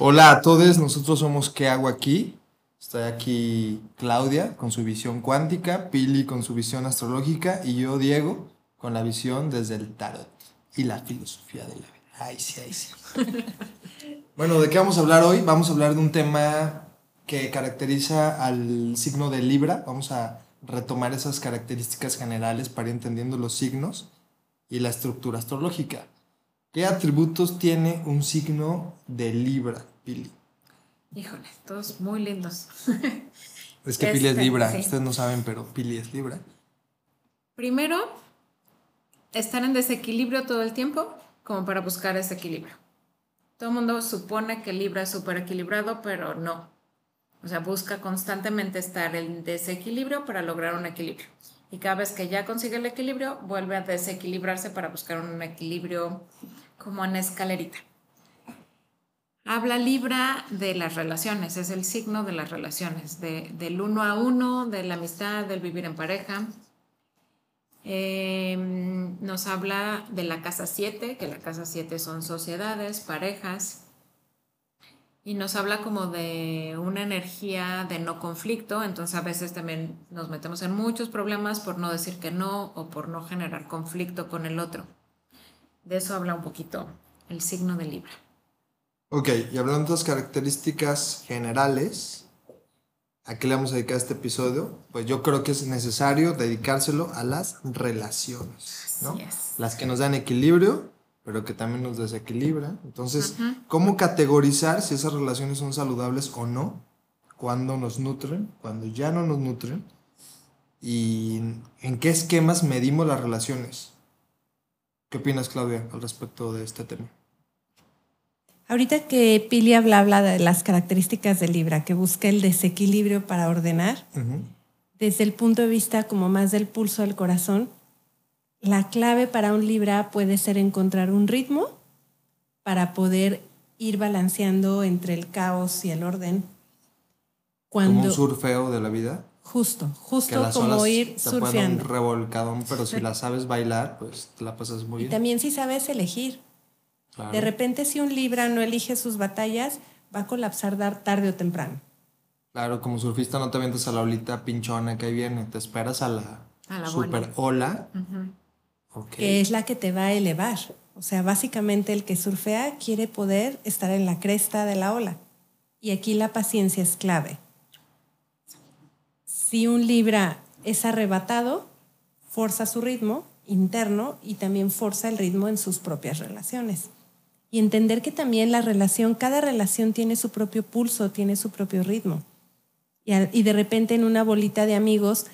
Hola a todos, nosotros somos ¿Qué hago aquí? Estoy aquí Claudia con su visión cuántica, Pili con su visión astrológica y yo Diego con la visión desde el tarot y la filosofía de la vida. Ay, sí, ay, sí. bueno, ¿de qué vamos a hablar hoy? Vamos a hablar de un tema que caracteriza al signo de Libra. Vamos a retomar esas características generales para ir entendiendo los signos y la estructura astrológica. ¿Qué atributos tiene un signo de Libra, Pili? Híjole, todos muy lindos. Es que Pili es Este, Libra, sí. ustedes no saben, pero Pili es Libra. Primero, estar en desequilibrio todo el tiempo como para buscar ese equilibrio. Todo el mundo supone que Libra es súper equilibrado, pero no. O sea, busca constantemente estar en desequilibrio para lograr un equilibrio. Y cada vez que ya consigue el equilibrio, vuelve a desequilibrarse para buscar un equilibrio como en escalerita. Habla Libra de las relaciones, es el signo de las relaciones, de- del uno a uno, de la amistad, del vivir en pareja. Eh, nos habla de la casa 7, que la casa 7 son sociedades, parejas. Y nos habla como de una energía de no conflicto, entonces a veces también nos metemos en muchos problemas por no decir que no o por no generar conflicto con el otro. De eso habla un poquito el signo de Libra. Ok, y hablando de las características generales, ¿a qué le vamos a dedicar este episodio? Pues yo creo que es necesario dedicárselo a las relaciones, ¿no? Las que nos dan equilibrio, pero que también nos desequilibran. Entonces, ¿cómo categorizar si esas relaciones son saludables o no? ¿Cuándo nos nutren? ¿Cuándo ya no nos nutren? ¿Y en qué esquemas medimos las relaciones? ¿Qué opinas, Claudia, al respecto de este tema? Ahorita que Pili habla, habla de las características de Libra, que busca el desequilibrio para ordenar, desde el punto de vista como más del pulso del corazón, la clave para un Libra puede ser encontrar un ritmo para poder ir balanceando entre el caos y el orden. Como Cuando, un surfeo de la vida. justo, justo como olas ir te dar un surfeando. revolcadón, pero si la sabes bailar, pues te la pasas muy Y bien. también si sabes elegir. Claro. De repente si un Libra no elige sus batallas, va a colapsar dar tarde o temprano. Claro, como surfista no te avientas a la olita pinchona que ahí viene, te esperas a la, A la super buena. ola. Ujú. Que es la que te va a elevar. O sea, básicamente el que surfea quiere poder estar en la cresta de la ola. Y aquí la paciencia es clave. Si un Libra es arrebatado, forza su ritmo interno y también forza el ritmo en sus propias relaciones. Y entender que también la relación, cada relación tiene su propio pulso, tiene su propio ritmo. Y de repente en una bolita de amigos,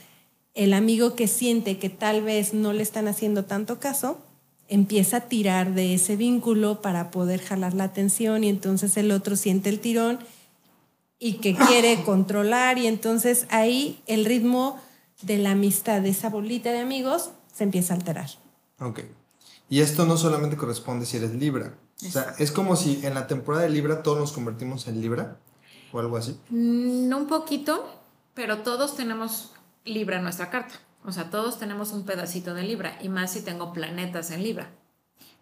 el amigo que siente que tal vez no le están haciendo tanto caso, empieza a tirar de ese vínculo para poder jalar la atención y entonces el otro siente el tirón y que quiere controlar y entonces ahí el ritmo de la amistad de esa bolita de amigos se empieza a alterar. Ok. Y esto no solamente corresponde si eres Libra. O sea, es como si en la temporada de Libra todos nos convertimos en Libra o algo así. Mm, un poquito, pero todos tenemos Libra en nuestra carta. O sea, todos tenemos un pedacito de Libra, y más si tengo planetas en Libra.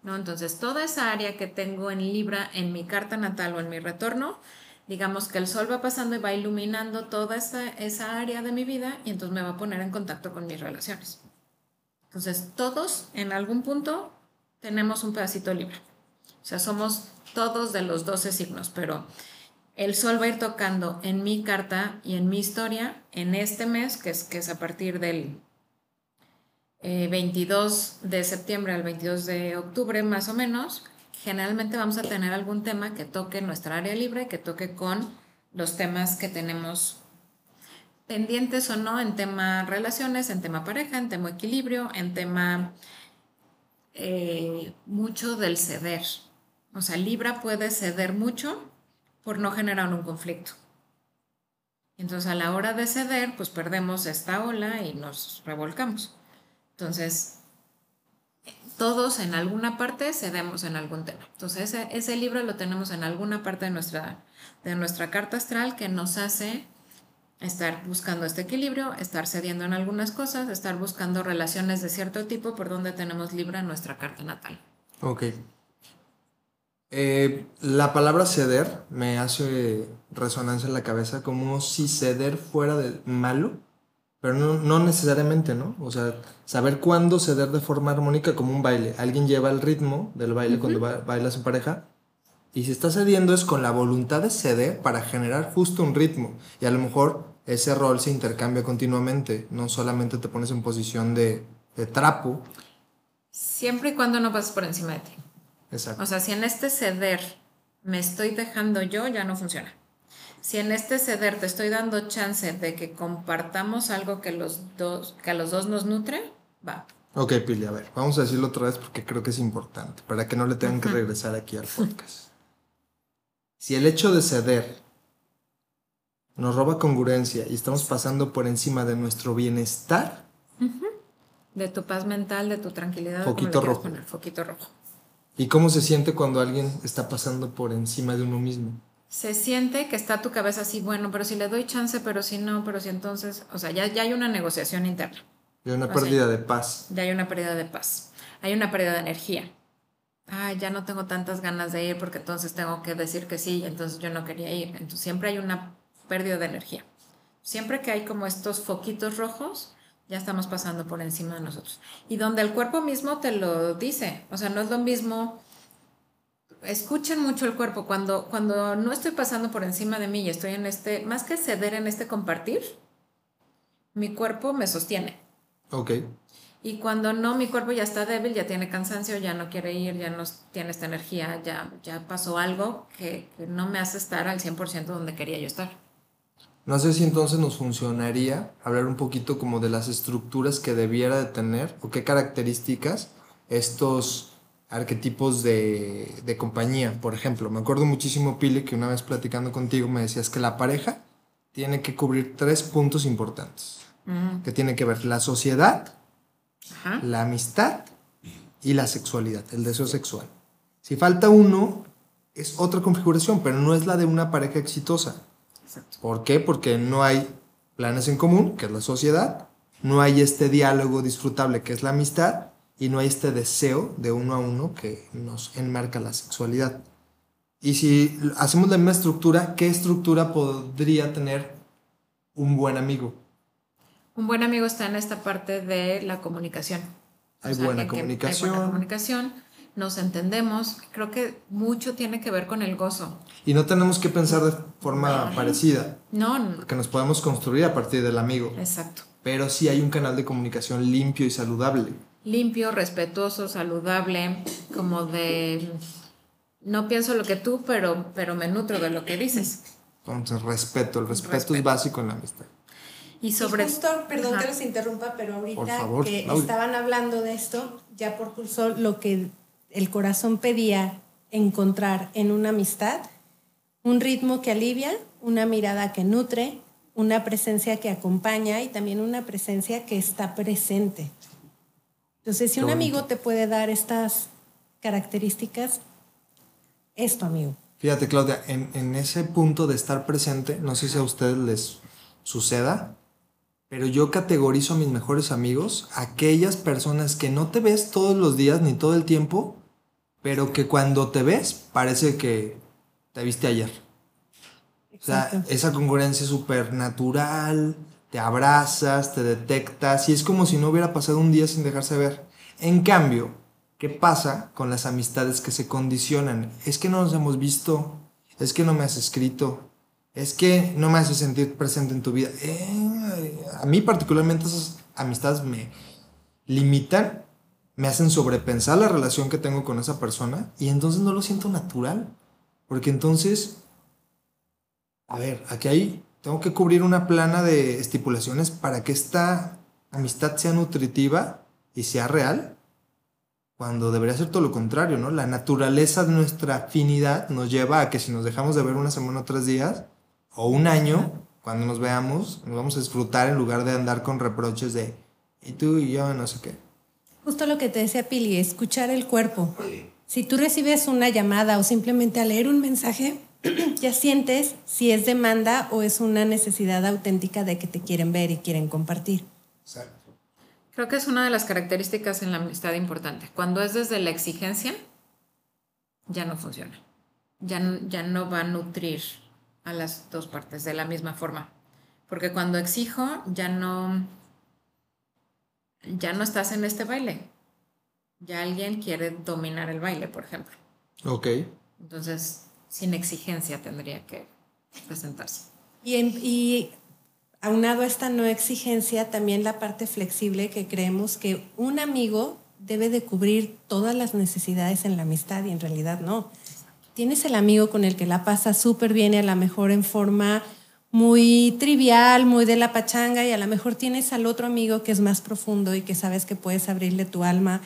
¿no? Entonces, toda esa área que tengo en Libra en mi carta natal o en mi retorno, digamos que el sol va pasando y va iluminando toda esa, esa área de mi vida y entonces me va a poner en contacto con mis relaciones. Entonces, todos en algún punto tenemos un pedacito de Libra. O sea, somos todos de los 12 signos, pero el sol va a ir tocando en mi carta y en mi historia en este mes, que es, que es a partir del eh, 22 de septiembre al 22 de octubre más o menos. Generalmente vamos a tener algún tema que toque nuestra área libre, que toque con los temas que tenemos pendientes o no en tema relaciones, en tema pareja, en tema equilibrio, en tema eh, mucho del ceder. O sea, Libra puede ceder mucho por no generar un conflicto. Entonces, a la hora de ceder, pues perdemos esta ola y nos revolcamos. Entonces, todos en alguna parte cedemos en algún tema. Entonces, ese, ese libro lo tenemos en alguna parte de nuestra, de nuestra carta astral que nos hace estar buscando este equilibrio, estar cediendo en algunas cosas, estar buscando relaciones de cierto tipo por donde tenemos Libra en nuestra carta natal. Ok. Eh, la palabra ceder me hace resonancia en la cabeza como si ceder fuera de malo, pero no, no necesariamente, ¿no? O sea, saber cuándo ceder de forma armónica como un baile. Alguien lleva el ritmo del baile cuando ba- bailas en pareja y si está cediendo es con la voluntad de ceder para generar justo un ritmo. Y a lo mejor ese rol se intercambia continuamente, no solamente te pones en posición de, de trapo. Siempre y cuando no pases por encima de ti. Exacto. O sea, si en este ceder me estoy dejando yo, ya no funciona. Si en este ceder te estoy dando chance de que compartamos algo que, los dos, que a los dos nos nutre, va. Ok, Pili, a ver, vamos a decirlo otra vez porque creo que es importante, para que no le tengan que regresar aquí al podcast. Si el hecho de ceder nos roba congruencia y estamos pasando por encima de nuestro bienestar, De tu paz mental, de tu tranquilidad. Foquito rojo. poner, foquito rojo. ¿Y cómo se siente cuando alguien está pasando por encima de uno mismo? Se siente que está tu cabeza así, bueno, pero si le doy chance, pero si no, pero si entonces, o sea, ya, ya hay una negociación interna, Y una O sea, pérdida de paz. ya hay una pérdida de paz, hay una pérdida de energía. Ah, ya no tengo tantas ganas de ir porque entonces tengo que decir que sí, entonces yo no quería ir. Entonces siempre hay una pérdida de energía. Siempre que hay como estos foquitos rojos, ya estamos pasando por encima de nosotros. Y donde el cuerpo mismo te lo dice, o sea, no es lo mismo. Escuchen mucho el cuerpo. Cuando, cuando no estoy pasando por encima de mí y estoy en este, más que ceder en este compartir, mi cuerpo me sostiene. Ok, Y cuando no, mi cuerpo ya está débil, ya tiene cansancio, ya no quiere ir, ya no tiene esta energía, ya, ya pasó algo que, que no me hace estar al 100% donde quería yo estar. No sé si entonces nos funcionaría hablar un poquito como de las estructuras que debiera de tener o qué características estos arquetipos de, de compañía. Por ejemplo, me acuerdo muchísimo, Pili, que una vez platicando contigo me decías que la pareja tiene que cubrir tres puntos importantes. Mm, Que tiene que ver la sociedad, Ajá. la amistad y la sexualidad, el deseo sexual. Si falta uno, es otra configuración, pero no es la de una pareja exitosa. Exacto. ¿Por qué? Porque no hay planes en común, que es la sociedad, no hay este diálogo disfrutable, que es la amistad, y no hay este deseo de uno a uno que nos enmarca la sexualidad. Y si hacemos la misma estructura, ¿qué estructura podría tener un buen amigo? Un buen amigo está en esta parte de la comunicación. Hay buena en que Hay comunicación. buena comunicación, nos entendemos. Creo que mucho tiene que ver con el gozo. Y no tenemos que pensar de forma parecida, No, no, porque nos podemos construir a partir del amigo. exacto. Pero sí hay un canal de comunicación limpio y saludable. Limpio, respetuoso, saludable, como de no pienso lo que tú, pero, pero me nutro de lo que dices. Entonces, respeto. El respeto, es Respeto. básico en la amistad. Y sobre Y justo, perdón Ajá. que los interrumpa, pero ahorita Por favor, que Claudia. estaban hablando de esto, ya por curso lo que el corazón pedía encontrar en una amistad, un ritmo que alivia, una mirada que nutre, una presencia que acompaña y también una presencia que está presente. Entonces, si un amigo te puede dar estas características, es tu amigo. Fíjate, Claudia, en, en ese punto de estar presente, no sé si a ustedes les suceda, pero yo categorizo a mis mejores amigos, aquellas personas que no te ves todos los días ni todo el tiempo, pero que cuando te ves parece que te viste ayer. O sea, esa congruencia súper natural, te abrazas, te detectas y es como si no hubiera pasado un día sin dejarse ver. En cambio, ¿qué pasa con las amistades que se condicionan? Es que no nos hemos visto, es que no me has escrito, es que no me haces sentir presente en tu vida. Eh, a mí particularmente esas amistades me limitan, me hacen sobrepensar la relación que tengo con esa persona y entonces no lo siento natural. Porque entonces a ver, aquí hay, tengo que cubrir una plana de estipulaciones para que esta amistad sea nutritiva y sea real, cuando debería ser todo lo contrario, ¿no? La naturaleza de nuestra afinidad nos lleva a que si nos dejamos de ver una semana o tres días, o un año, cuando nos veamos, nos vamos a disfrutar en lugar de andar con reproches de, y tú y yo, no sé qué. Justo lo que te decía Pili, escuchar el cuerpo. Si tú recibes una llamada o simplemente al leer un mensaje, ya sientes si es demanda o es una necesidad auténtica de que te quieren ver y quieren compartir. Creo que es una de las características en la amistad importante. Cuando es desde la exigencia, ya no funciona. Ya, ya no va a nutrir a las dos partes de la misma forma. Porque cuando exijo, ya no, ya no estás en este baile. Ya alguien quiere dominar el baile, por ejemplo. Ok. Entonces, sin exigencia tendría que presentarse. Y, en- y aunado a esta no exigencia, también la parte flexible que creemos que un amigo debe de cubrir todas las necesidades en la amistad y en realidad no. Tienes el amigo con el que la pasa súper bien y a lo mejor en forma muy trivial, muy de la pachanga y a lo mejor tienes al otro amigo que es más profundo y que sabes que puedes abrirle tu alma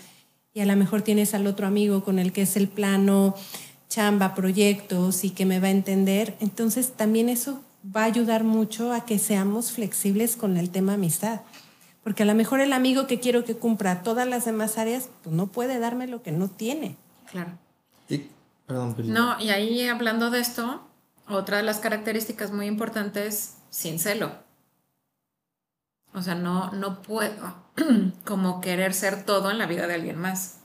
y a lo mejor tienes al otro amigo con el que es el plano chamba, proyectos y que me va a entender. Entonces también eso va a ayudar mucho a que seamos flexibles con el tema amistad. Porque a lo mejor el amigo que quiero que cumpla todas las demás áreas, pues no puede darme lo que no tiene. Claro. Y, perdón. No, y ahí hablando de esto, otra de las características muy importantes, sin celo. O sea, no, no puedo como querer ser todo en la vida de alguien más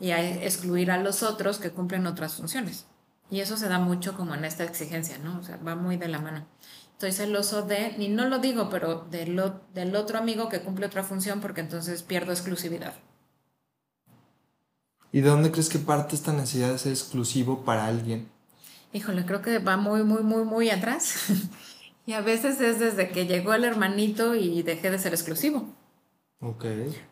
y excluir a los otros que cumplen otras funciones. Y eso se da mucho como en esta exigencia, ¿no? O sea, va muy de la mano. Estoy celoso de, y no lo digo, pero de lo- del otro amigo que cumple otra función porque entonces pierdo exclusividad. ¿Y de dónde crees que parte esta necesidad de ser exclusivo para alguien? Híjole, creo que va muy, muy, muy, muy atrás. y a veces es desde que llegó el hermanito y dejé de ser exclusivo. Ok.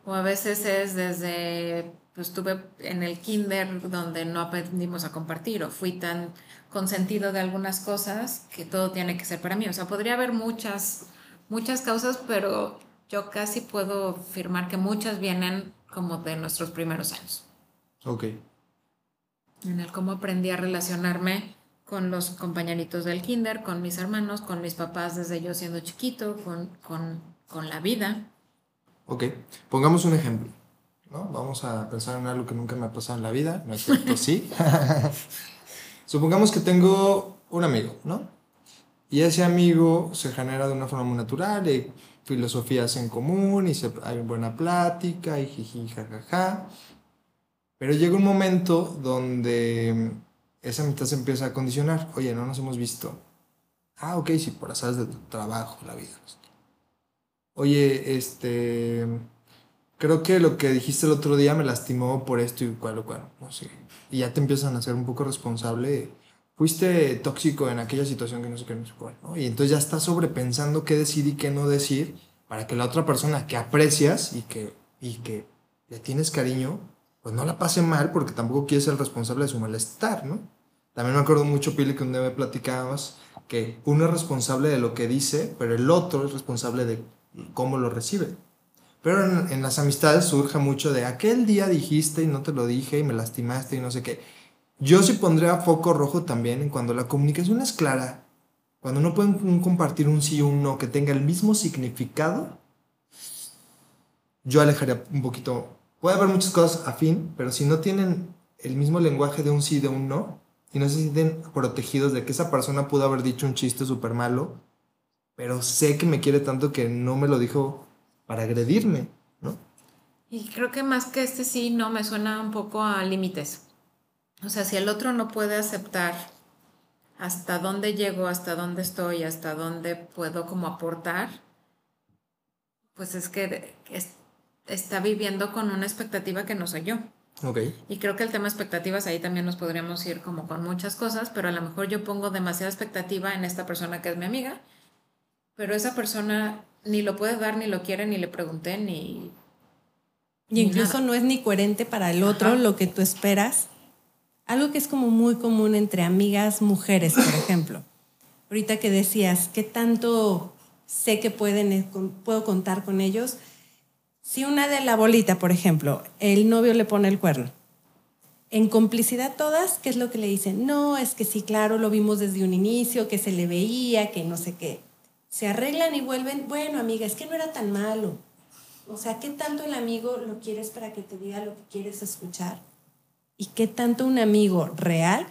O a veces es desde, pues estuve en el kinder donde no aprendimos a compartir o fui tan consentido de algunas cosas que todo tiene que ser para mí. O sea, podría haber muchas, muchas causas, pero yo casi puedo afirmar que muchas vienen como de nuestros primeros años Ok. en el cómo aprendí a relacionarme con los compañeritos del kinder, con mis hermanos, con mis papás desde yo siendo chiquito, con, con, con la vida. Ok. Pongamos un ejemplo. ¿no? Vamos a pensar en algo que nunca me ha pasado en la vida. No es cierto, sí. Supongamos que tengo un amigo, ¿no? Y ese amigo se genera de una forma muy natural, y filosofías en común, y se, hay buena plática, y jiji, jajaja. Pero llega un momento donde esa mitad se empieza a condicionar. Oye, no nos hemos visto. Ah, ok, sí, por azares de tu trabajo, la vida. Oye, este. Creo que lo que dijiste el otro día me lastimó por esto y cual o cual. No sé. Y ya te empiezan a ser un poco responsable. Fuiste tóxico en aquella situación que no sé qué, no sé cuál. Y entonces ya estás sobrepensando qué decir y qué no decir para que la otra persona que aprecias y que, y que le tienes cariño, pues no la pase mal porque tampoco quieres ser responsable de su malestar, ¿no? También me acuerdo mucho, Pili, que un día me platicabas que uno es responsable de lo que dice, pero el otro es responsable de cómo lo recibe. Pero en, en las amistades surge mucho de aquel día dijiste y no te lo dije y me lastimaste y no sé qué. Yo sí pondría foco rojo también en cuando la comunicación es clara, cuando no pueden compartir un sí o un no que tenga el mismo significado, yo alejaría un poquito. Puede haber muchas cosas afín, pero si no tienen el mismo lenguaje de un sí y de un no, y no se sienten protegidos de que esa persona pudo haber dicho un chiste súper malo, pero sé que me quiere tanto que no me lo dijo para agredirme, ¿no? Y creo que más que este sí, no, me suena un poco a límites. O sea, si el otro no puede aceptar hasta dónde llego, hasta dónde estoy, hasta dónde puedo como aportar, pues es que es- está viviendo con una expectativa que no soy yo. Ok. Y creo que el tema expectativas ahí también nos podríamos ir como con muchas cosas, pero a lo mejor yo pongo demasiada expectativa en esta persona que es mi amiga, pero esa persona ni lo puede dar, ni lo quiere, ni le pregunté, ni... Y incluso nada. no es ni coherente para el otro Ajá. lo que tú esperas. Algo que es como muy común entre amigas mujeres, por ejemplo. Ahorita que decías, ¿qué tanto sé que pueden, puedo contar con ellos? Si una de la bolita, por ejemplo, el novio le pone el cuerno, en complicidad todas, ¿qué es lo que le dicen? No, es que sí, claro, lo vimos desde un inicio, que se le veía, que no sé qué. Se arreglan y vuelven, bueno, amiga, es que no era tan malo. O sea, ¿qué tanto el amigo lo quieres para que te diga lo que quieres escuchar? ¿Y qué tanto un amigo real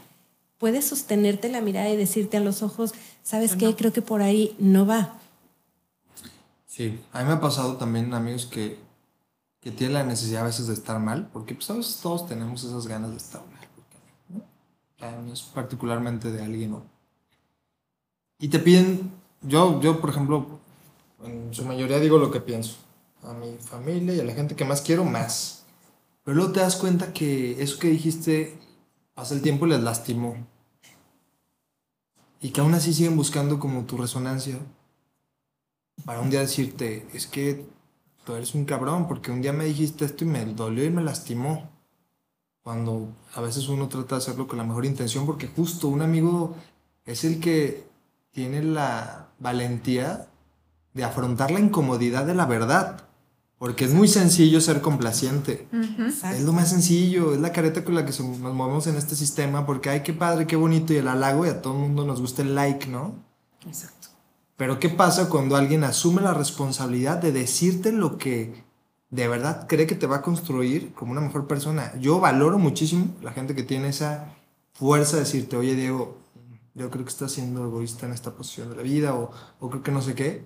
puede sostenerte la mirada y decirte a los ojos, ¿sabes qué? Creo que por ahí no va. Sí, a mí me ha pasado también amigos que, que tienen la necesidad a veces de estar mal, porque pues a veces todos tenemos esas ganas de estar mal. ¿por qué no? es particularmente de alguien. ¿no? Y te piden, yo, yo por ejemplo, en su mayoría digo lo que pienso. A mi familia y a la gente que más quiero, más. Pero luego te das cuenta que eso que dijiste, pasa el tiempo y les lastimó. Y que aún así siguen buscando como tu resonancia. Para un día decirte, es que tú eres un cabrón, porque un día me dijiste esto y me dolió y me lastimó. Cuando a veces uno trata de hacerlo con la mejor intención, porque justo un amigo es el que tiene la valentía de afrontar la incomodidad de la verdad. Porque es muy sencillo ser complaciente. Es lo más sencillo, es la careta con la que nos movemos en este sistema, porque ay, qué padre, qué bonito, y el halago, y a todo el mundo nos gusta el like, ¿no? Exacto. Pero ¿qué pasa cuando alguien asume la responsabilidad de decirte lo que de verdad cree que te va a construir como una mejor persona? Yo valoro muchísimo la gente que tiene esa fuerza de decirte, oye Diego, yo creo que estás siendo egoísta en esta posición de la vida, o, o creo que no sé qué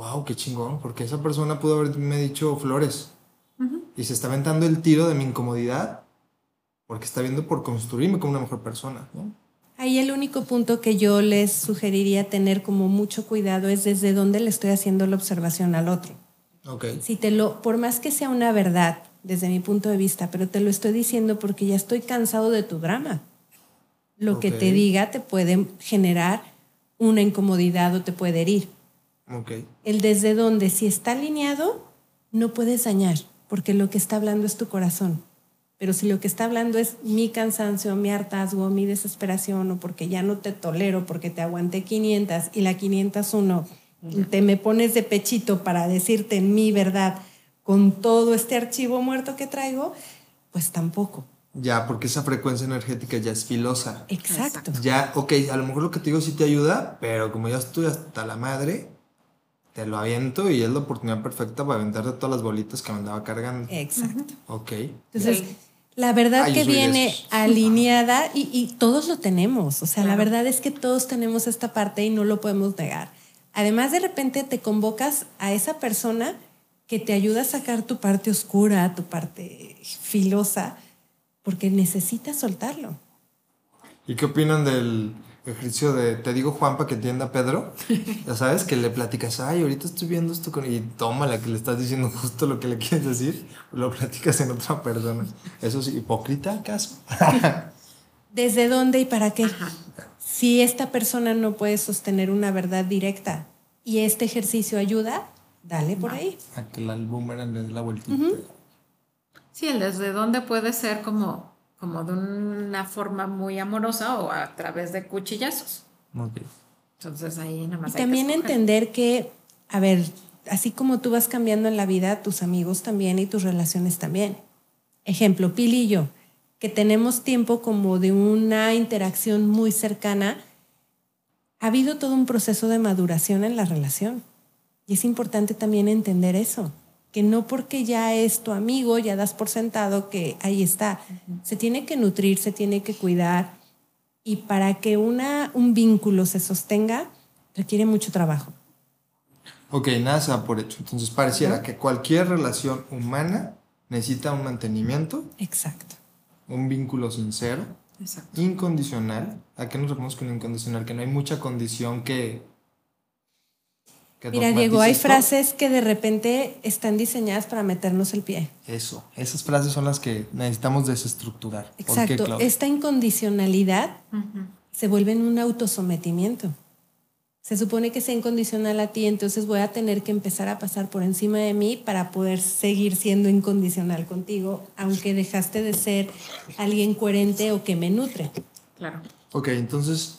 wow, qué chingón, porque esa persona pudo haberme dicho flores. Y se está aventando el tiro de mi incomodidad porque está viendo por construirme como una mejor persona. Ahí el único punto que yo les sugeriría tener como mucho cuidado es desde dónde le estoy haciendo la observación al otro. Okay. Si te lo, por más que sea una verdad desde mi punto de vista, pero te lo estoy diciendo porque ya estoy cansado de tu drama. Lo que te diga te puede generar una incomodidad o te puede herir. El desde donde, si está alineado, no puedes dañar, porque lo que está hablando es tu corazón. Pero si lo que está hablando es mi cansancio, mi hartazgo, mi desesperación, o porque ya no te tolero, porque te aguanté 500 y la 501 te me pones de pechito para decirte mi verdad con todo este archivo muerto que traigo, pues tampoco. Ya, porque esa frecuencia energética ya es filosa. Exacto. Ya, ok, a lo mejor lo que te digo sí te ayuda, pero como ya estoy hasta la madre, te lo aviento y es la oportunidad perfecta para aventarte todas las bolitas que me andaba cargando. Exacto. Ok. Entonces, la verdad que viene alineada y, y, todos lo tenemos. O sea, la verdad es que todos tenemos esta parte y no lo podemos negar. Además, de repente te convocas a esa persona que te ayuda a sacar tu parte oscura, tu parte filosa, porque necesitas soltarlo. ¿Y qué opinan del ejercicio de te digo Juanpa que entienda a Pedro, ya sabes, que le platicas, ay, ahorita estoy viendo esto con... y toma la que le estás diciendo justo lo que le quieres decir, lo platicas en otra persona. Eso es hipócrita, ¿acaso? ¿Desde dónde y para qué? Si esta persona no puede sostener una verdad directa y este ejercicio ayuda, dale por ahí. A que el boomerang le dé la vueltita. Sí, el desde dónde puede ser como como de una forma muy amorosa o a través de cuchillazos. Entonces ahí nada más. Y también entender que, a ver, así como tú vas cambiando en la vida, tus amigos también y tus relaciones también. Ejemplo, Pili y yo, que tenemos tiempo como de una interacción muy cercana, ha habido todo un proceso de maduración en la relación. Y es importante también entender eso que no porque ya es tu amigo, ya das por sentado que ahí está. Se tiene que nutrir, se tiene que cuidar y para que una, un vínculo se sostenga requiere mucho trabajo. Ok, nada se da por hecho. Entonces pareciera que cualquier relación humana necesita un mantenimiento. Exacto. Un vínculo sincero. Exacto. Incondicional. ¿A qué nos referimos con incondicional? Que no hay mucha condición que Mira, Diego, hay frases que de repente están diseñadas para meternos el pie. Eso, esas frases son las que necesitamos desestructurar. Exacto, esta incondicionalidad se vuelve en un autosometimiento. Se supone que sea incondicional a ti, entonces voy a tener que empezar a pasar por encima de mí para poder seguir siendo incondicional contigo, aunque dejaste de ser alguien coherente o que me nutre. Claro. Ok, entonces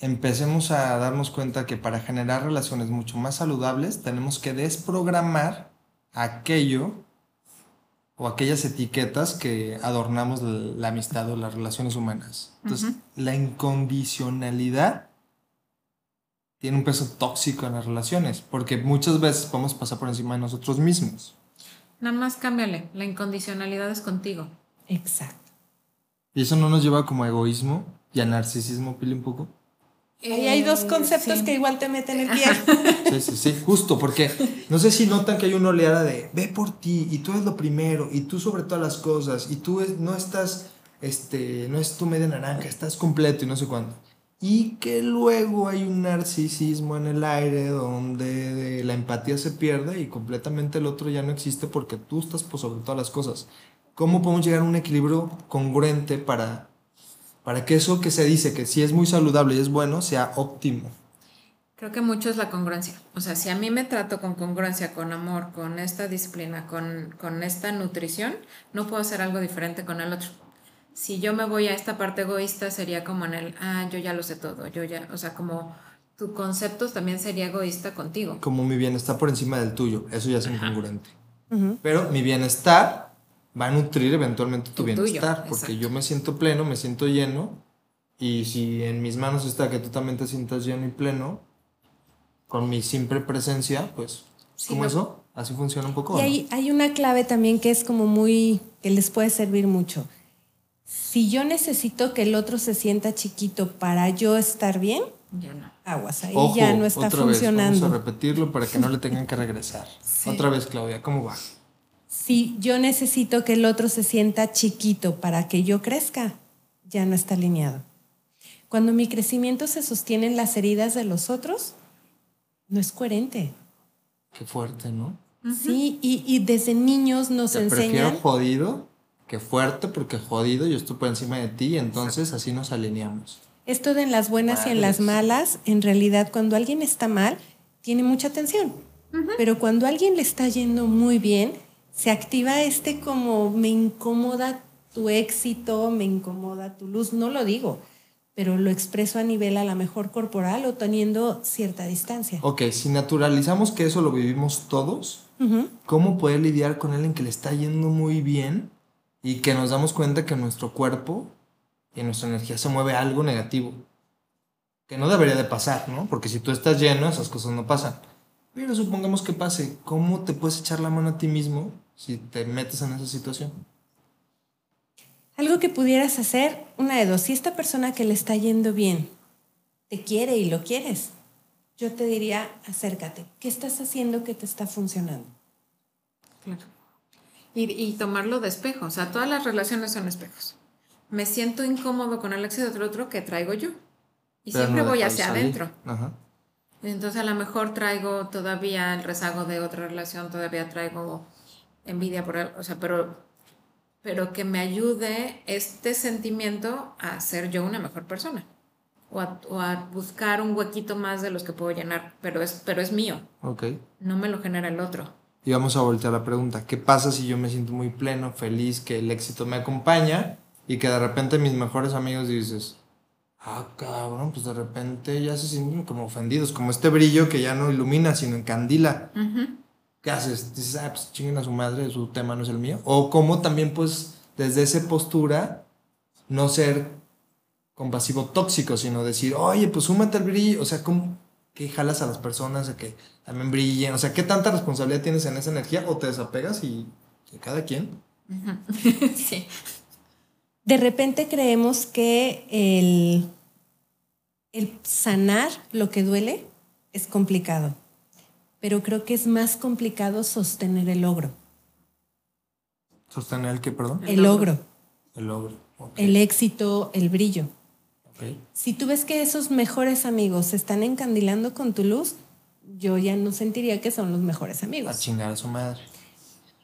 empecemos a darnos cuenta que para generar relaciones mucho más saludables tenemos que desprogramar aquello o aquellas etiquetas que adornamos la amistad o las relaciones humanas. Entonces, la incondicionalidad tiene un peso tóxico en las relaciones, porque muchas veces podemos pasar por encima de nosotros mismos. Nada más cámbiale, la incondicionalidad es contigo. Exacto. ¿Y eso no nos lleva como a egoísmo y a narcisismo, Pili, un poco? Ahí hay dos eh, conceptos que igual te meten el pie. Sí, sí, sí, justo, porque no sé si notan que hay una oleada de ve por ti y tú eres lo primero y tú sobre todas las cosas y tú no estás este, no es tu media naranja, estás completo y no sé cuándo. Y que luego hay un narcisismo en el aire donde la empatía se pierde y completamente el otro ya no existe porque tú estás por sobre todas las cosas. ¿Cómo podemos llegar a un equilibrio congruente para, para que eso que se dice que si es muy saludable y es bueno sea óptimo? Creo que mucho es la congruencia. O sea, si a mí me trato con congruencia, con amor, con esta disciplina, con, con esta nutrición, no puedo hacer algo diferente con el otro. Si yo me voy a esta parte egoísta, sería como en el, ah, yo ya lo sé todo, yo ya, o sea, como tu concepto también sería egoísta contigo. Como mi bienestar por encima del tuyo, eso ya es incongruente. Pero mi bienestar va a nutrir eventualmente tu, bienestar, porque yo me siento pleno, me siento lleno, y si en mis manos está que tú también te sientas lleno y pleno, con mi simple presencia, pues, como eso, así funciona un poco. Y hay, hay una clave también que es como muy, que les puede servir mucho. Si yo necesito que el otro se sienta chiquito para yo estar bien, ya no. aguas, ahí ya no está otra funcionando. Vez, vamos a repetirlo para que no le tengan que regresar. Otra vez, Claudia, ¿cómo va? Si yo necesito que el otro se sienta chiquito para que yo crezca, ya no está alineado. Cuando mi crecimiento se sostiene en las heridas de los otros, no es coherente. Qué fuerte, ¿no? Sí, y, desde niños nos Te enseñan. Prefiero jodido que fuerte, porque jodido yo estoy por encima de ti, y entonces así nos alineamos. Esto de en las buenas y en las malas, en realidad, cuando alguien está mal, tiene mucha atención. Pero cuando a alguien le está yendo muy bien, se activa este como me incomoda tu éxito, me incomoda tu luz. No lo digo, pero lo expreso a nivel a la mejor corporal o teniendo cierta distancia. Ok, si naturalizamos que eso lo vivimos todos, ¿cómo poder lidiar con él en que le está yendo muy bien y que nos damos cuenta que nuestro cuerpo y nuestra energía se mueve a algo negativo? Que no debería de pasar, ¿no? Porque si tú estás lleno, esas cosas no pasan. Pero supongamos que pase, ¿cómo te puedes echar la mano a ti mismo si te metes en esa situación? Algo que pudieras hacer, una de dos, si esta persona que le está yendo bien te quiere y lo quieres, yo te diría, acércate. ¿Qué estás haciendo que te está funcionando? Claro. Y, tomarlo de espejo. O sea, todas las relaciones son espejos. Me siento incómodo con el éxito del otro que traigo yo. Y siempre voy hacia adentro. Entonces a lo mejor traigo todavía el rezago de otra relación, todavía traigo envidia por él. O sea, pero pero que me ayude este sentimiento a ser yo una mejor persona o a, buscar un huequito más de los que puedo llenar, pero es, pero es mío. Ok. No me lo genera el otro. Y vamos a voltear la pregunta, ¿qué pasa si yo me siento muy pleno, feliz, que el éxito me acompaña y que de repente mis mejores amigos dices, ah, cabrón, pues de repente ya se sienten como ofendidos, como este brillo que ya no ilumina, sino encandila. ¿qué haces? Dices, ah, pues chinguen a su madre, su tema no es el mío. O como también, pues, desde esa postura, no ser compasivo tóxico, sino decir, oye, pues súmate al brillo. O sea, ¿cómo que jalas a las personas a que también brillen? O sea, ¿qué tanta responsabilidad tienes en esa energía? O te desapegas y cada quien. sí. De repente creemos que el, el sanar lo que duele es complicado pero creo que es más complicado sostener el logro. ¿Sostener el qué, perdón? El logro. El logro. El éxito, el brillo. Si tú ves que esos mejores amigos se están encandilando con tu luz, yo ya no sentiría que son los mejores amigos. A chingar a su madre.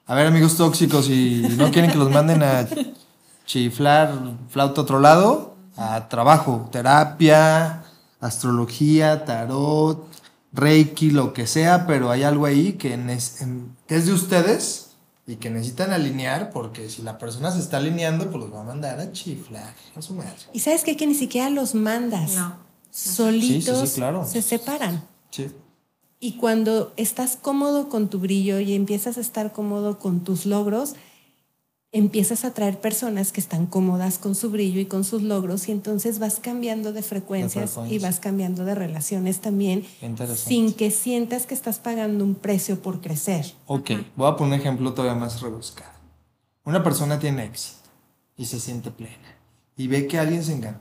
A ver, amigos tóxicos, si no quieren que los manden a chiflar flauta a otro lado, a trabajo, terapia, astrología, tarot, Reiki, lo que sea, pero hay algo ahí que, es de ustedes y que necesitan alinear porque si la persona se está alineando, pues los va a mandar a chiflar a su madre. Y sabes qué? que ni siquiera los mandas. No. Solitos se separan. Sí. Y cuando estás cómodo con tu brillo y empiezas a estar cómodo con tus logros, empiezas a traer personas que están cómodas con su brillo y con sus logros y entonces vas cambiando de frecuencias y vas cambiando de relaciones también sin que sientas que estás pagando un precio por crecer. Ok, voy a poner un ejemplo todavía más rebuscado. Una persona tiene éxito y se siente plena y ve que alguien se encanta.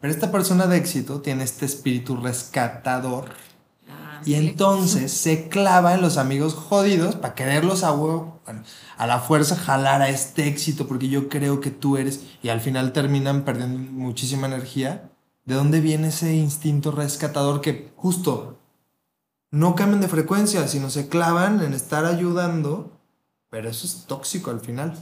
Pero esta persona de éxito tiene este espíritu rescatador Y entonces se clava en los amigos jodidos para quererlos a huevo, bueno, a la fuerza jalar a este éxito porque yo creo que tú eres y al final terminan perdiendo muchísima energía. ¿De dónde viene ese instinto rescatador que justo no cambian de frecuencia, sino se clavan en estar ayudando? Pero eso es tóxico al final.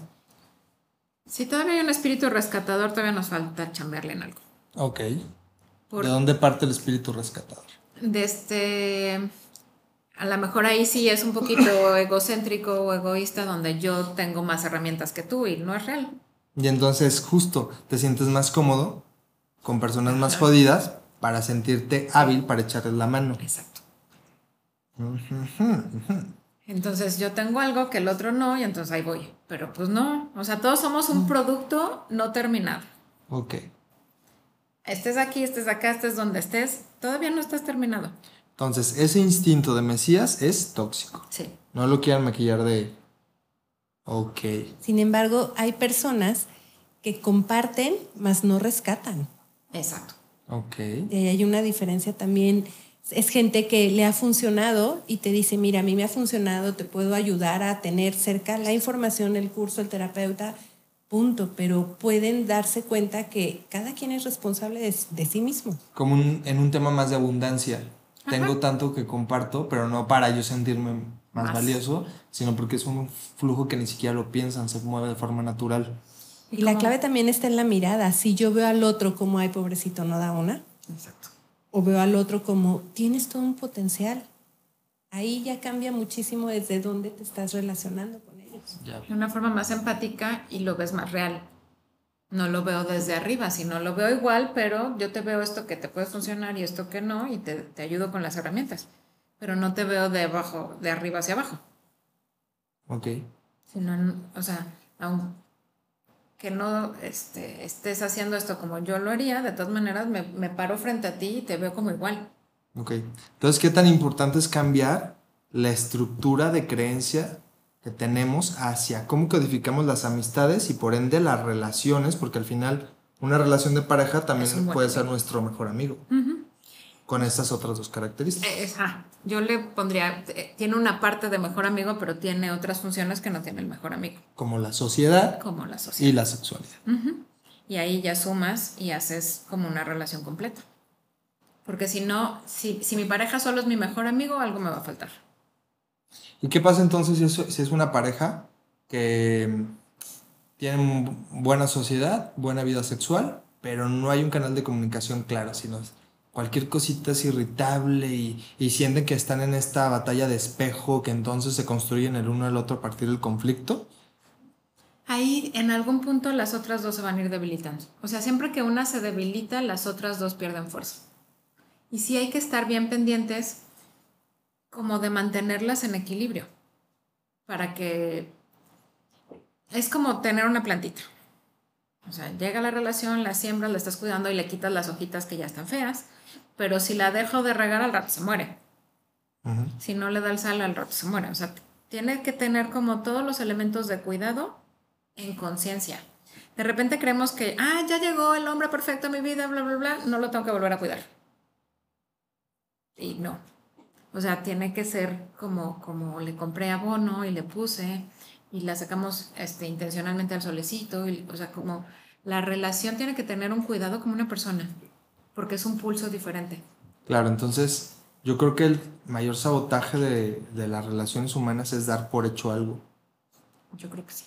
Si todavía hay un espíritu rescatador, todavía nos falta chambearle en algo. Ok. ¿De dónde parte el espíritu rescatador? De este a lo mejor ahí sí es un poquito egocéntrico o egoísta donde yo tengo más herramientas que tú y no es real. Y entonces justo te sientes más cómodo con personas más jodidas para sentirte hábil para echarles la mano. Exacto. Entonces yo tengo algo que el otro no y entonces ahí voy. Pero pues no, o sea, todos somos un producto no terminado. Ok. Estés aquí, estés acá, estés donde estés, todavía no estás terminado. Entonces, ese instinto de Mesías es tóxico. Sí. No lo quieran maquillar de... Ok. Sin embargo, hay personas que comparten, mas no rescatan. Exacto. Ok. Y ahí hay una diferencia también. Es gente que le ha funcionado y te dice, mira, a mí me ha funcionado, te puedo ayudar a tener cerca la información, el curso, el terapeuta, punto. Pero pueden darse cuenta que cada quien es responsable de, de sí mismo. Como un- en un tema más de abundancia. Tengo tanto que comparto, pero no para yo sentirme más, Más. valioso, sino porque es un flujo que ni siquiera lo piensan, se mueve de forma natural. Y la clave también está en la mirada. Si yo veo al otro como, ay, pobrecito, no da una, Exacto. o veo al otro como, tienes todo un potencial. Ahí ya cambia muchísimo desde dónde te estás relacionando con ellos. Ya. De una forma más empática y lo ves más real. No lo veo desde arriba, sino lo veo igual, pero yo te veo esto que te puede funcionar y esto que no, y te, te ayudo con las herramientas. Pero no te veo de abajo, de arriba hacia abajo. Ok. Sino, o sea, aunque no este, estés haciendo esto como yo lo haría, de todas maneras me, me paro frente a ti y te veo como igual. Ok. Entonces, ¿qué tan importante es cambiar la estructura de creencia que tenemos hacia cómo codificamos las amistades y por ende las relaciones? Porque al final una relación de pareja también puede ser nuestro mejor amigo. Con estas otras dos características. Eh, es- ah, yo le pondría, eh, tiene una parte de mejor amigo, pero tiene otras funciones que no tiene el mejor amigo, Como la sociedad como la sociedad. y la sexualidad. Y ahí ya sumas y haces como una relación completa. Porque si no, si, si mi pareja solo es mi mejor amigo, algo me va a faltar. ¿Y qué pasa entonces si es, una pareja que mm, tiene buena sociedad, buena vida sexual, pero no hay un canal de comunicación claro, sino cualquier cosita es irritable y, y sienten que están en esta batalla de espejo, que entonces se construyen el uno al otro a partir del conflicto? Ahí en algún punto las otras dos se van a ir debilitando. O sea, siempre que una se debilita, las otras dos pierden fuerza. Y sí hay que estar bien pendientes como de mantenerlas en equilibrio. Para que... Es como tener una plantita. O sea, llega la relación, la siembras, la estás cuidando y le quitas las hojitas que ya están feas. Pero si la dejo de regar al rato se muere. Si no le da el sal al rato se muere. O sea, tiene que tener como todos los elementos de cuidado en conciencia. De repente creemos que, ah, ya llegó el hombre perfecto a mi vida, bla, bla, bla, no lo tengo que volver a cuidar. Y no. O sea, tiene que ser como, como le compré abono y le puse y la sacamos este, intencionalmente al solecito. Y, o sea, como la relación tiene que tener un cuidado como una persona, porque es un pulso diferente. Claro, entonces yo creo que el mayor sabotaje de, de las relaciones humanas es dar por hecho algo. Yo creo que sí.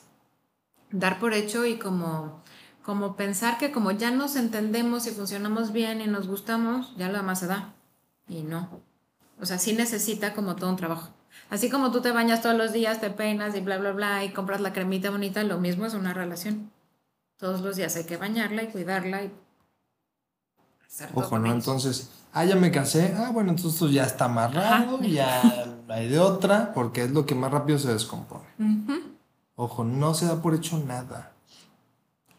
Dar por hecho y como, como pensar que como ya nos entendemos y funcionamos bien y nos gustamos, ya lo demás se da. Y no. O sea, sí necesita como todo un trabajo. Así como tú te bañas todos los días, te peinas y bla, bla, bla, y compras la cremita bonita, lo mismo es una relación. Todos los días hay que bañarla y cuidarla y hacer Ojo, ¿no? Entonces, ah, ya me casé, ah, bueno, entonces esto ya está amarrado, Ajá. ya hay de otra, porque es lo que más rápido se descompone. Ojo, no se da por hecho nada.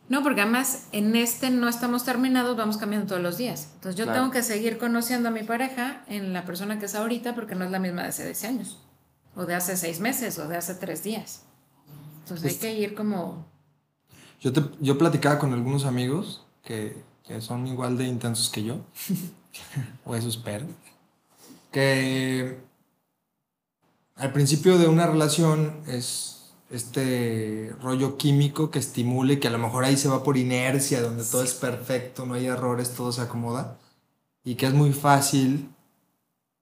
No, porque además en este no estamos terminados, vamos cambiando todos los días. Entonces yo Claro. tengo que seguir conociendo a mi pareja en la persona que es ahorita porque no es la misma de hace 10 años, o de hace 6 meses, o de hace 3 días. Entonces hay Justo. que ir como... Yo, te, yo platicaba con algunos amigos que, que son igual de intensos que yo, o eso espero, que al principio de una relación es este rollo químico que estimule, que a lo mejor ahí se va por inercia, donde todo es perfecto, no hay errores, todo se acomoda, y que es muy fácil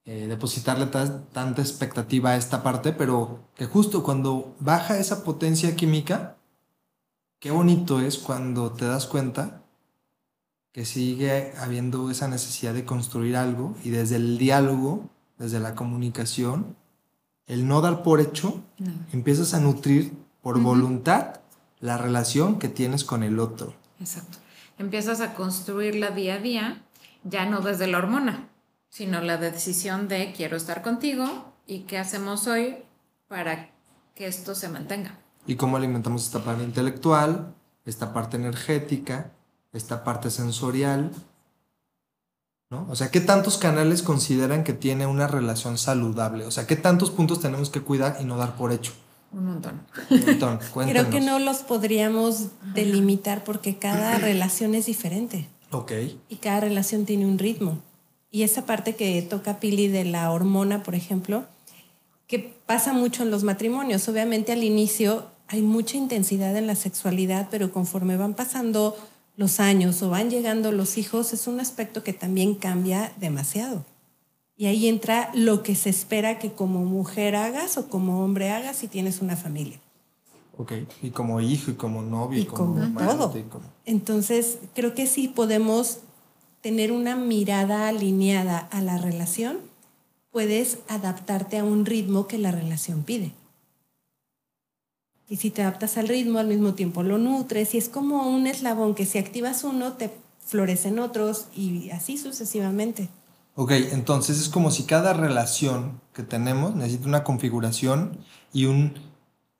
eh, depositarle ta- tanta expectativa a esta parte, pero que justo cuando baja esa potencia química, qué bonito es cuando te das cuenta que sigue habiendo esa necesidad de construir algo y desde el diálogo, desde la comunicación, el no dar por hecho, No. empiezas a nutrir por voluntad la relación que tienes con el otro. Exacto. Empiezas a construirla día a día, ya no desde la hormona, sino la decisión de quiero estar contigo y qué hacemos hoy para que esto se mantenga. Y cómo alimentamos esta parte intelectual, esta parte energética, esta parte sensorial. ¿No? O sea, ¿qué tantos canales consideran que tiene una relación saludable? O sea, ¿qué tantos puntos tenemos que cuidar y no dar por hecho? Un montón. Un montón, Creo que no los podríamos delimitar porque cada relación es diferente Ok, y cada relación tiene un ritmo. Y esa parte que toca Pili de la hormona, por ejemplo, que pasa mucho en los matrimonios. Obviamente al inicio hay mucha intensidad en la sexualidad, pero conforme van pasando los años o van llegando los hijos, es un aspecto que también cambia demasiado. Y ahí entra lo que se espera que como mujer hagas o como hombre hagas si tienes una familia. ok. Y como hijo, y como novio, y, Y como, todo. y como- Entonces, creo que sí podemos tener una mirada alineada a la relación, puedes adaptarte a un ritmo que la relación pide. Y si te adaptas al ritmo, al mismo tiempo lo nutres, y es como un eslabón que si activas uno, te florecen otros y así sucesivamente. Ok, entonces es como si cada relación que tenemos necesita una configuración y, un,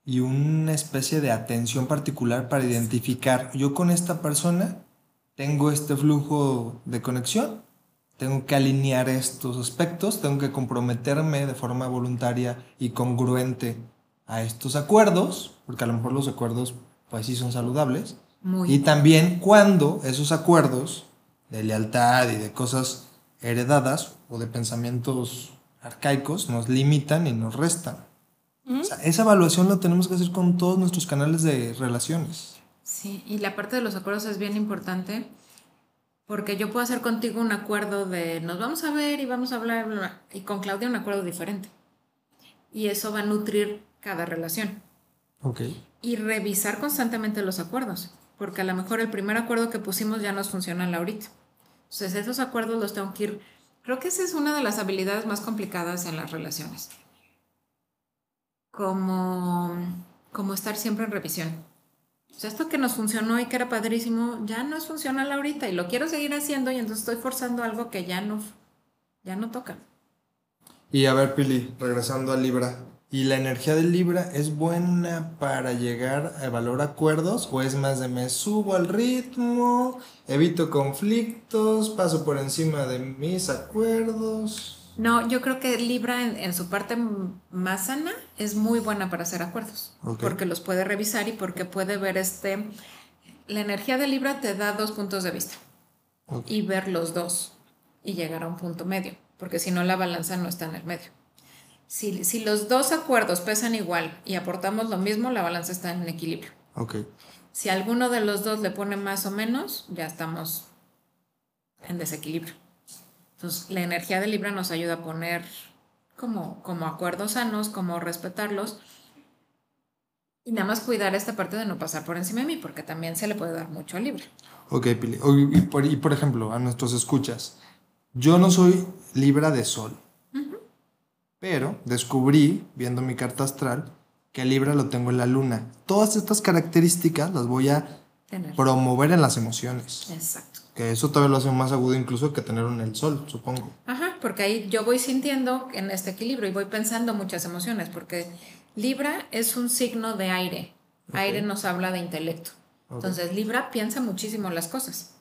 y una especie de atención particular para identificar, yo con esta persona tengo este flujo de conexión, tengo que alinear estos aspectos, tengo que comprometerme de forma voluntaria y congruente a estos acuerdos, porque a lo mejor los acuerdos pues sí son saludables, Muy. y también cuando esos acuerdos de lealtad y de cosas heredadas o de pensamientos arcaicos nos limitan y nos restan. O sea, esa evaluación la tenemos que hacer con todos nuestros canales de relaciones. Sí, y la parte de los acuerdos es bien importante porque yo puedo hacer contigo un acuerdo de nos vamos a ver y vamos a hablar, bla, bla, y con Claudia un acuerdo diferente. Y eso va a nutrir cada relación. Ok. Y revisar constantemente los acuerdos, porque a lo mejor el primer acuerdo que pusimos ya nos funciona ahorita. Entonces esos acuerdos los tengo que ir... Creo que esa es una de las habilidades más complicadas en las relaciones. Como, como estar siempre en revisión. O sea, esto que nos funcionó y que era padrísimo, ya no es funcional ahorita y lo quiero seguir haciendo y entonces estoy forzando algo que ya no, ya no toca. Y a ver, Pili, regresando a Libra. ¿Y la energía del Libra es buena para llegar a evaluar acuerdos o es más de me subo al ritmo, evito conflictos, paso por encima de mis acuerdos? No, yo creo que Libra en, en su parte más sana es muy buena para hacer acuerdos, porque los puede revisar y porque puede ver este... La energía de Libra te da dos puntos de vista y ver los dos y llegar a un punto medio, porque si no la balanza no está en el medio. Si, si los dos acuerdos pesan igual y aportamos lo mismo, la balanza está en equilibrio. Ok. Si alguno de los dos le pone más o menos, ya estamos en desequilibrio. Entonces, la energía de Libra nos ayuda a poner como, como acuerdos sanos, como respetarlos. Y nada más cuidar esta parte de no pasar por encima de mí, porque también se le puede dar mucho a Libra. Ok, Pili. Y por, y por ejemplo, a nuestros escuchas, yo no soy Libra de Sol, pero descubrí, viendo mi carta astral, que Libra lo tengo en la luna. Todas estas características las voy a Tener. promover en las emociones. Exacto. Que eso todavía lo hace más agudo incluso que tenerlo en el sol, supongo. Ajá, porque ahí yo voy sintiendo en este equilibrio y voy pensando muchas emociones, porque Libra es un signo de aire. Aire nos habla de intelecto. Entonces, Libra piensa muchísimo las cosas.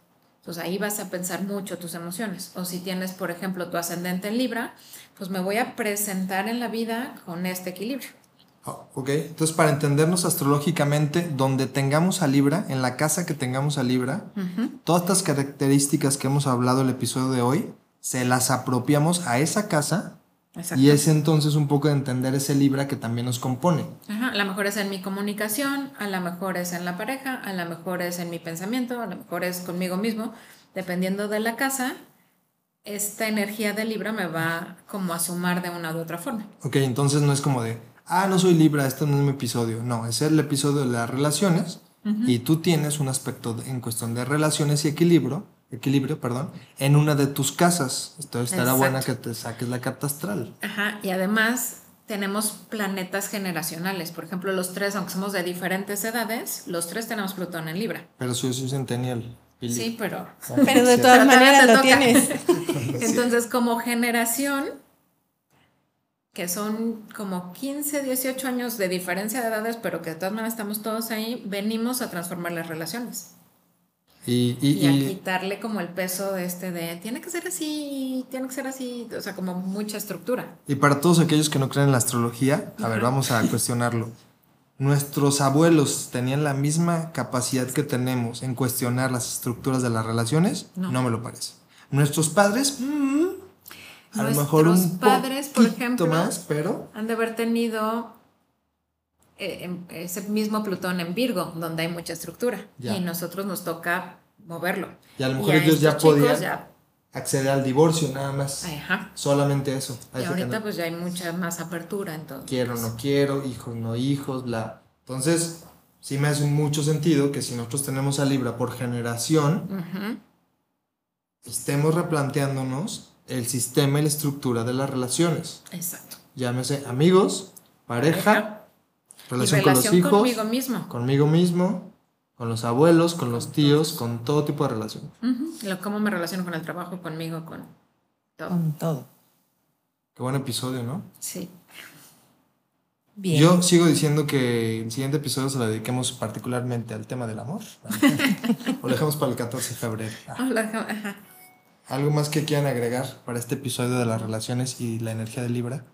Entonces, ahí vas a pensar mucho tus emociones. O si tienes, por ejemplo, tu ascendente en Libra, pues me voy a presentar en la vida con este equilibrio. Ah, ok, entonces para entendernos astrológicamente, donde tengamos a Libra, en la casa que tengamos a Libra, todas estas características que hemos hablado el episodio de hoy, se las apropiamos a esa casa Exacto. Y es entonces un poco de entender ese Libra que también nos compone. Ajá, a lo mejor es en mi comunicación, a lo mejor es en la pareja, a lo mejor es en mi pensamiento, a lo mejor es conmigo mismo, dependiendo de la casa, esta energía de Libra me va como a sumar de una u otra forma. Ok, entonces no es como de, ah, no soy Libra, este no es mi episodio. No, es el episodio de las relaciones y tú tienes un aspecto de- en cuestión de relaciones y equilibrio, equilibrio, perdón, en una de tus casas. Entonces estará Exacto. buena que te saques la carta astral. Ajá, y además tenemos planetas generacionales. Por ejemplo, los tres, aunque somos de diferentes edades, los tres tenemos Plutón en Libra. Pero si yo soy centennial. Pili. Sí, pero... Pero de todas Pero todavía maneras te lo toca. tienes. Entonces, como generación, que son como 15, 18 años de diferencia de edades, pero que de todas maneras estamos todos ahí, venimos a transformar las relaciones. Y, y- Y, a y- quitarle como el peso de este de, tiene que ser así, tiene que ser así, o sea, como mucha estructura. y para todos aquellos que no creen en la astrología, a ver, vamos a cuestionarlo. Nuestros abuelos tenían la misma capacidad que tenemos en cuestionar las estructuras de las relaciones, no, No. me lo parece. Nuestros padres, mm, a lo mejor un padres, por poquito ejemplo, más, pero Han de haber tenido ese mismo Plutón en Virgo, donde hay mucha estructura. Ya. Y nosotros nos toca moverlo. Y a lo mejor a ellos ya podían ya- acceder al divorcio nada más. ajá. Solamente eso. Y Ahí ahorita pues ya hay mucha más apertura en todo. quiero, no quiero, hijos, no hijos, bla. Entonces, sí me hace mucho sentido que si nosotros tenemos a Libra por generación, Ujú. estemos replanteándonos el sistema y la estructura de las relaciones. Exacto. Llámese amigos, pareja, relación, con los hijos, conmigo mismo. conmigo mismo, con los abuelos, con los tíos, con todo tipo de relación. Lo- Cómo me relaciono con el trabajo, conmigo, con todo. Con todo. Qué buen episodio, ¿no? Sí. Bien. Yo sigo diciendo que el siguiente episodio se lo dediquemos particularmente al tema del amor. o lo dejamos para el 14 de febrero. Ah. ¿Algo más que quieran agregar para este episodio de las relaciones y la energía de Libra?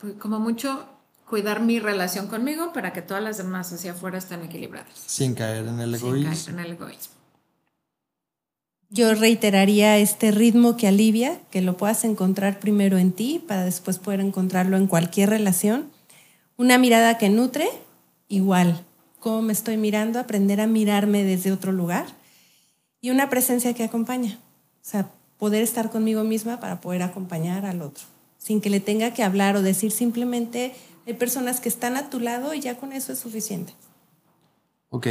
Pues, como mucho cuidar mi relación conmigo para que todas las demás hacia afuera estén equilibradas. Sin caer en el Sin egoísmo. caer en el egoísmo. Yo reiteraría este ritmo que alivia, que lo puedas encontrar primero en ti para después poder encontrarlo en cualquier relación. Una mirada que nutre, igual, cómo me estoy mirando, aprender a mirarme desde otro lugar. Y una presencia que acompaña, o sea, poder estar conmigo misma para poder acompañar al otro, sin que le tenga que hablar o decir simplemente, hay personas que están a tu lado y ya con eso es suficiente. Ok.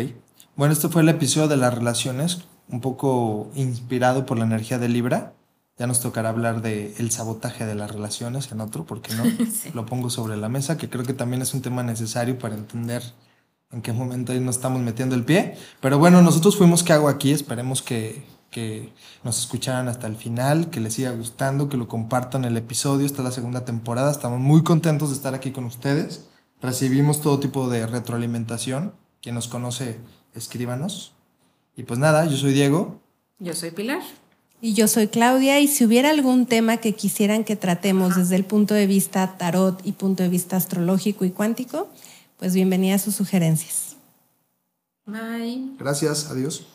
Bueno, este fue el episodio de las relaciones, un poco inspirado por la energía de Libra. Ya nos tocará hablar de el sabotaje de las relaciones en otro, porque no Sí. lo pongo sobre la mesa, que creo que también es un tema necesario para entender en qué momento ahí nos estamos metiendo el pie. Pero bueno, nosotros fuimos ¿Qué hago aquí? Esperemos que, que nos escucharan hasta el final, que les siga gustando, que lo compartan el episodio. Esta es la segunda temporada. Estamos muy contentos de estar aquí con ustedes. Recibimos todo tipo de retroalimentación. Quien nos conoce, escríbanos. Y pues nada, yo soy Diego. Yo soy Pilar. Y yo soy Claudia y si hubiera algún tema que quisieran que tratemos desde el punto de vista tarot y punto de vista astrológico y cuántico, pues bienvenidas sus sugerencias. Bye. Gracias, adiós.